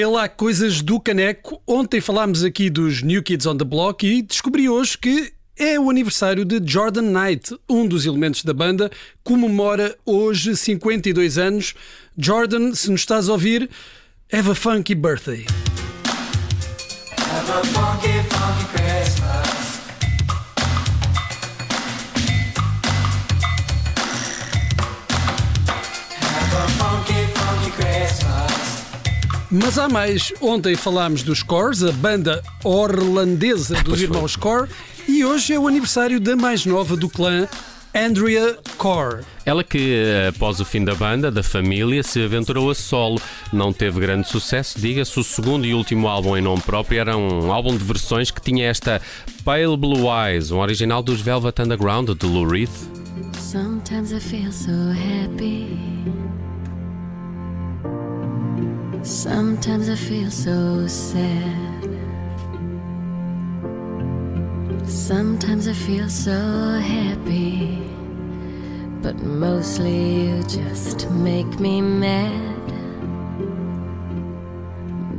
É lá coisas do caneco. Ontem falámos aqui dos New Kids on the Block e descobri hoje que é o aniversário de Jordan Knight, um dos elementos da banda, comemora hoje 52 anos. Jordan, se nos estás a ouvir, have a funky birthday. Have a funky, funky Mas há mais. Ontem falámos dos Cores, a banda orlandesa dos irmãos Core, e hoje é o aniversário da mais nova do clã, Andrea Core. Ela que, após o fim da banda, da família, se aventurou a solo. Não teve grande sucesso, diga-se. O segundo e último álbum em nome próprio era um álbum de versões que tinha esta Pale Blue Eyes, um original dos Velvet Underground de Lou Reed. Sometimes I feel so happy. Sometimes I feel so sad. Sometimes I feel so happy, but mostly you just make me mad.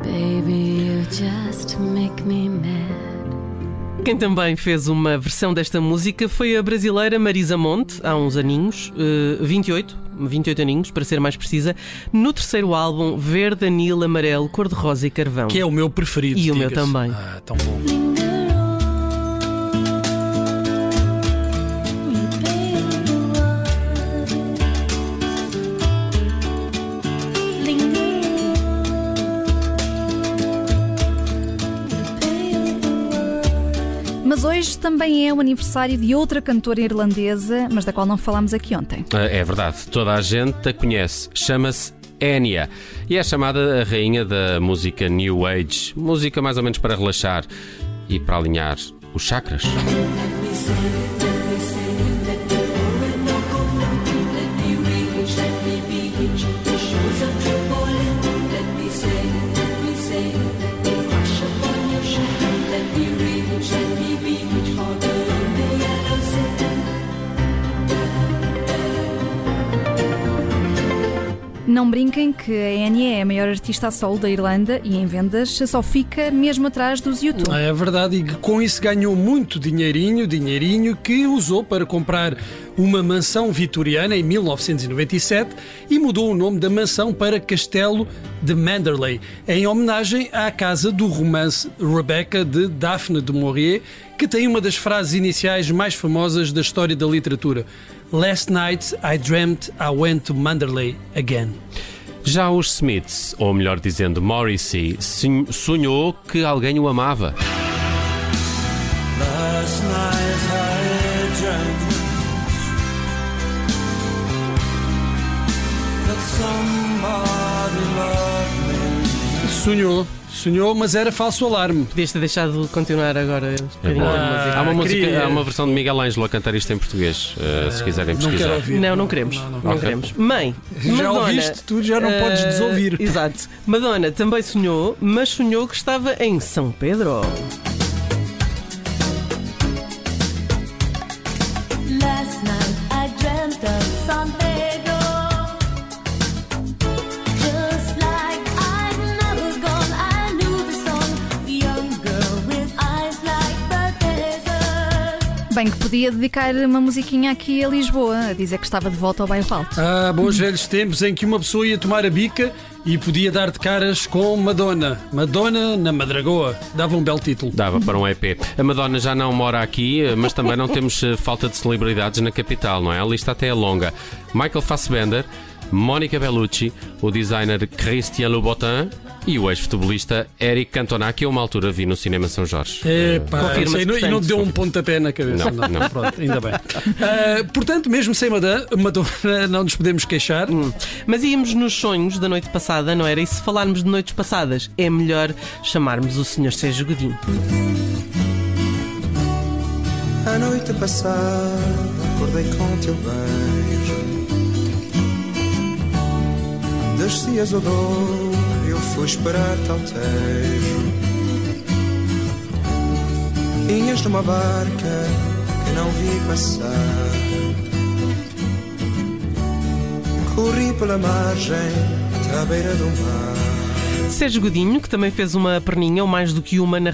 Baby, you just make me mad. Quem também fez uma versão desta música foi a brasileira Marisa Monte, há uns aninhos, 28, 28 aninhos, para ser mais precisa, no terceiro álbum Verde, Anil, Amarelo, Cor-de-Rosa e Carvão. Que é o meu preferido. E o meu também. Ah, tão bom. Hoje também é o aniversário de outra cantora irlandesa, mas da qual não falámos aqui ontem. Ah, é verdade, toda a gente a conhece. Chama-se Enya e é chamada a rainha da música New Age, música mais ou menos para relaxar e para alinhar os chakras. Não brinquem que a Enya é a maior artista a solo da Irlanda e em vendas só fica mesmo atrás dos YouTube. É verdade, e com isso ganhou muito dinheirinho, dinheirinho que usou para comprar uma mansão vitoriana em 1997 e mudou o nome da mansão para Castelo de Manderley, em homenagem à casa do romance Rebecca de Daphne de Maurier, que tem uma das frases iniciais mais famosas da história da literatura. Last night I dreamt I went to Manderley again. Já os Smiths, ou melhor dizendo Morrissey, sonhou que alguém o amava. Sonhou Sonhou, mas era falso alarme. Podias ter deixado de continuar agora. É há, uma música, há uma versão de Miguel Ângelo a cantar isto em português, uh, se quiserem pesquisar. Não, não, não queremos. Não, não, não okay. queremos. Mãe, já Madonna, ouviste tu, já não uh, podes desouvir. Exato. Madonna também sonhou, mas sonhou que estava em São Pedro. Bem que podia dedicar uma musiquinha aqui a Lisboa, a dizer que estava de volta ao bairro alto. Ah, bons velhos tempos em que uma pessoa ia tomar a bica e podia dar de caras com Madonna. Madonna na Madragoa. Dava um belo título. Dava para um EP. A Madonna já não mora aqui, mas também não temos eh, falta de celebridades na capital, não é? A lista até é longa. Michael Fassbender, Mónica Bellucci, o designer Christian Louboutin e o ex-futebolista Eric Cantona, que eu uma altura vi no cinema São Jorge. Epá, Confirma e, não, e não deu um pontapé na cabeça. Não, não. Pronto, ainda bem. Uh, portanto, mesmo sem Madonna, não nos podemos queixar. Hum. Mas íamos nos sonhos da noite passada, não era? E se falarmos de noites passadas, é melhor chamarmos o Sr. Sérgio Godinho. A noite passada acordei com teu beijo Descias o dor fui esperar-te ao tejo. Vinhas numa barca que não vi passar. Corri pela margem à beira do mar. Sérgio Godinho, que também fez uma perninha, ou mais do que uma, na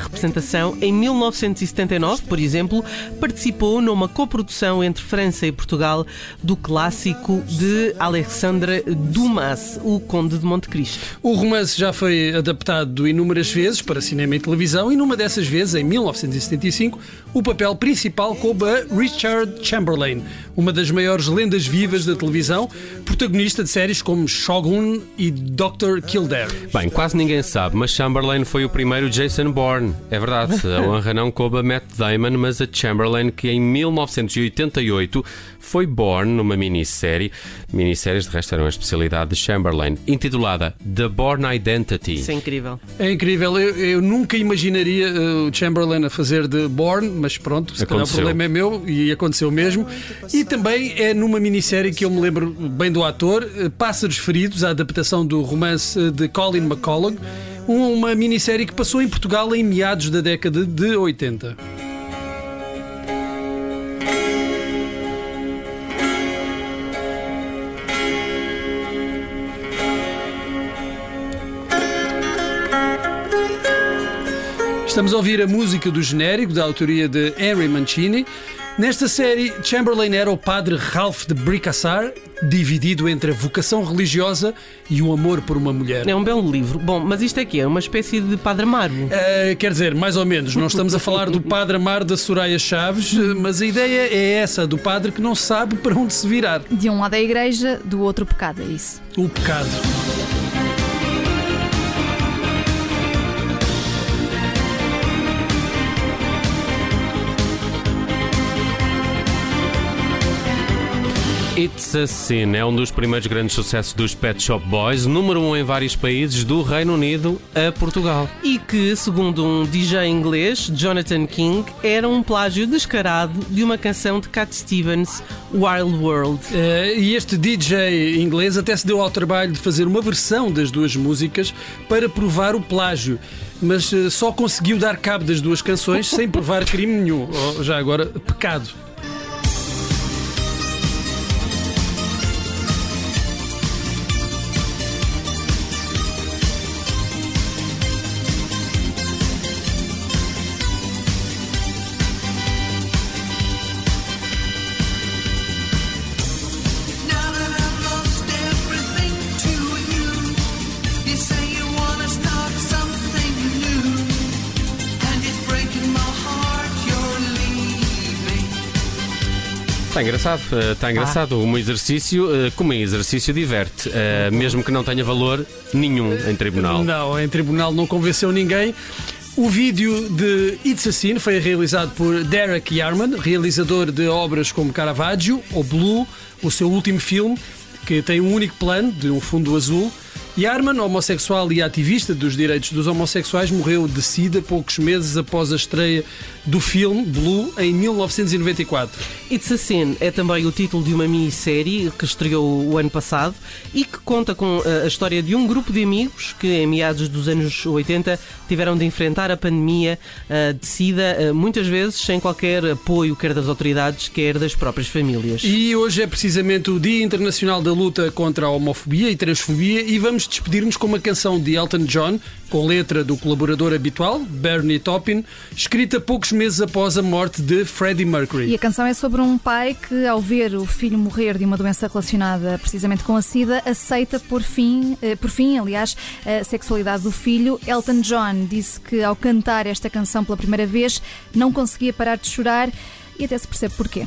em 1979, por exemplo, participou numa coprodução entre França e Portugal do clássico de Alexandre Dumas, O Conde de Monte Cristo. O romance já foi adaptado inúmeras vezes para cinema e televisão e numa dessas vezes, em 1975, o papel principal coube a Richard Chamberlain, uma das maiores lendas vivas da televisão, protagonista de séries como Shogun e Dr. Kildare. Bem, quase ninguém sabe, mas Chamberlain foi o primeiro Jason Bourne. É verdade, a honra não coube a Matt Damon, mas a Chamberlain, que em 1988 foi Bourne numa minissérie. Minisséries, de resto, eram a especialidade de Chamberlain, intitulada The Bourne Identity. Isso é incrível. É incrível, eu, eu nunca imaginaria uh, o Chamberlain a fazer de Bourne, mas pronto, se calhar o problema é meu e aconteceu mesmo. E também é numa minissérie que eu me lembro bem do ator, uh, Pássaros Feridos, a adaptação do romance uh, de Colin McCullough, um- uma minissérie que passou em Portugal em meados da década de 80. Estamos a ouvir a música do genérico, da autoria de Henry Mancini. Nesta série, Chamberlain era o padre Ralph de Bricassar, dividido entre a vocação religiosa e o amor por uma mulher. É um belo livro. Bom, mas isto aqui é uma espécie de Padre Amaro. Uh, quer dizer, mais ou menos, não estamos a falar do padre Amar da Soraya Chaves, mas a ideia é essa, do padre que não sabe para onde se virar. De um lado é a igreja, do outro o pecado, é isso. O pecado. It's a Sin é um dos primeiros grandes sucessos dos Pet Shop Boys, número um em vários países, do Reino Unido a Portugal. E que, segundo um DJ inglês, Jonathan King, era um plágio descarado de uma canção de Cat Stevens, Wild World. Uh, e este DJ inglês até se deu ao trabalho de fazer uma versão das duas músicas para provar o plágio. Mas uh, só conseguiu dar cabo das duas canções sem provar crime nenhum. Ou, já agora, pecado. Está engraçado, eh, está engraçado. Um exercício, eh, como em exercício, diverte, eh, mesmo que não tenha valor nenhum em tribunal. Não, em tribunal não convenceu ninguém. O vídeo de It's a Sin foi realizado por Derek Yarman, realizador de obras como Caravaggio ou Blue, o seu último filme, que tem um único plano de um fundo azul. Yarman, homossexual e ativista dos direitos dos homossexuais, morreu de sida poucos meses após a estreia do filme Blue em 1994. It's a Sin é também o título de uma minissérie que estreou o ano passado e que conta com eh, a história de um grupo de amigos que, em meados dos anos 80, tiveram de enfrentar a pandemia eh, de SIDA, eh, muitas vezes sem qualquer apoio, quer das autoridades, quer das próprias famílias. E hoje é precisamente o Dia Internacional da Luta contra a Homofobia e Transfobia e vamos despedir-nos com uma canção de Elton John, com letra do colaborador habitual, Bernie Taupin, escrita poucos meses após a morte de Freddie Mercury. E a canção é sobre um pai que, ao ver o filho morrer de uma doença relacionada precisamente com a SIDA, aceita por fim, eh, por fim, aliás, a sexualidade do filho. Elton John disse que ao cantar esta canção pela primeira vez não conseguia parar de chorar e até se percebe porquê.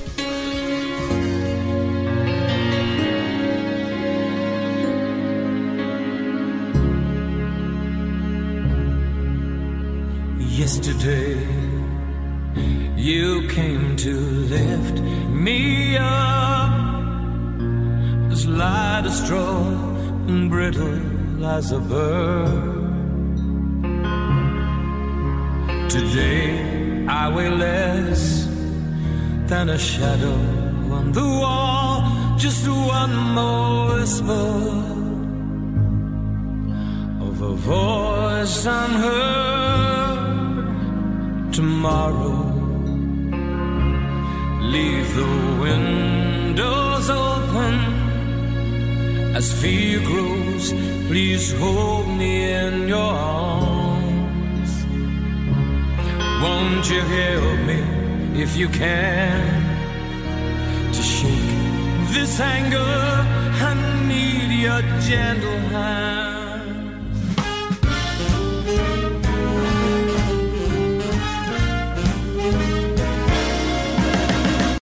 Yesterday, you came to lift me up, as light as straw and brittle as a bird. Today, I weigh less than a shadow on the wall, just one more whisper of a voice unheard tomorrow. Leave the windows open as fear grows. Please hold me in your arms. Won't you help me if you can to shake this anger? I need your gentle hand.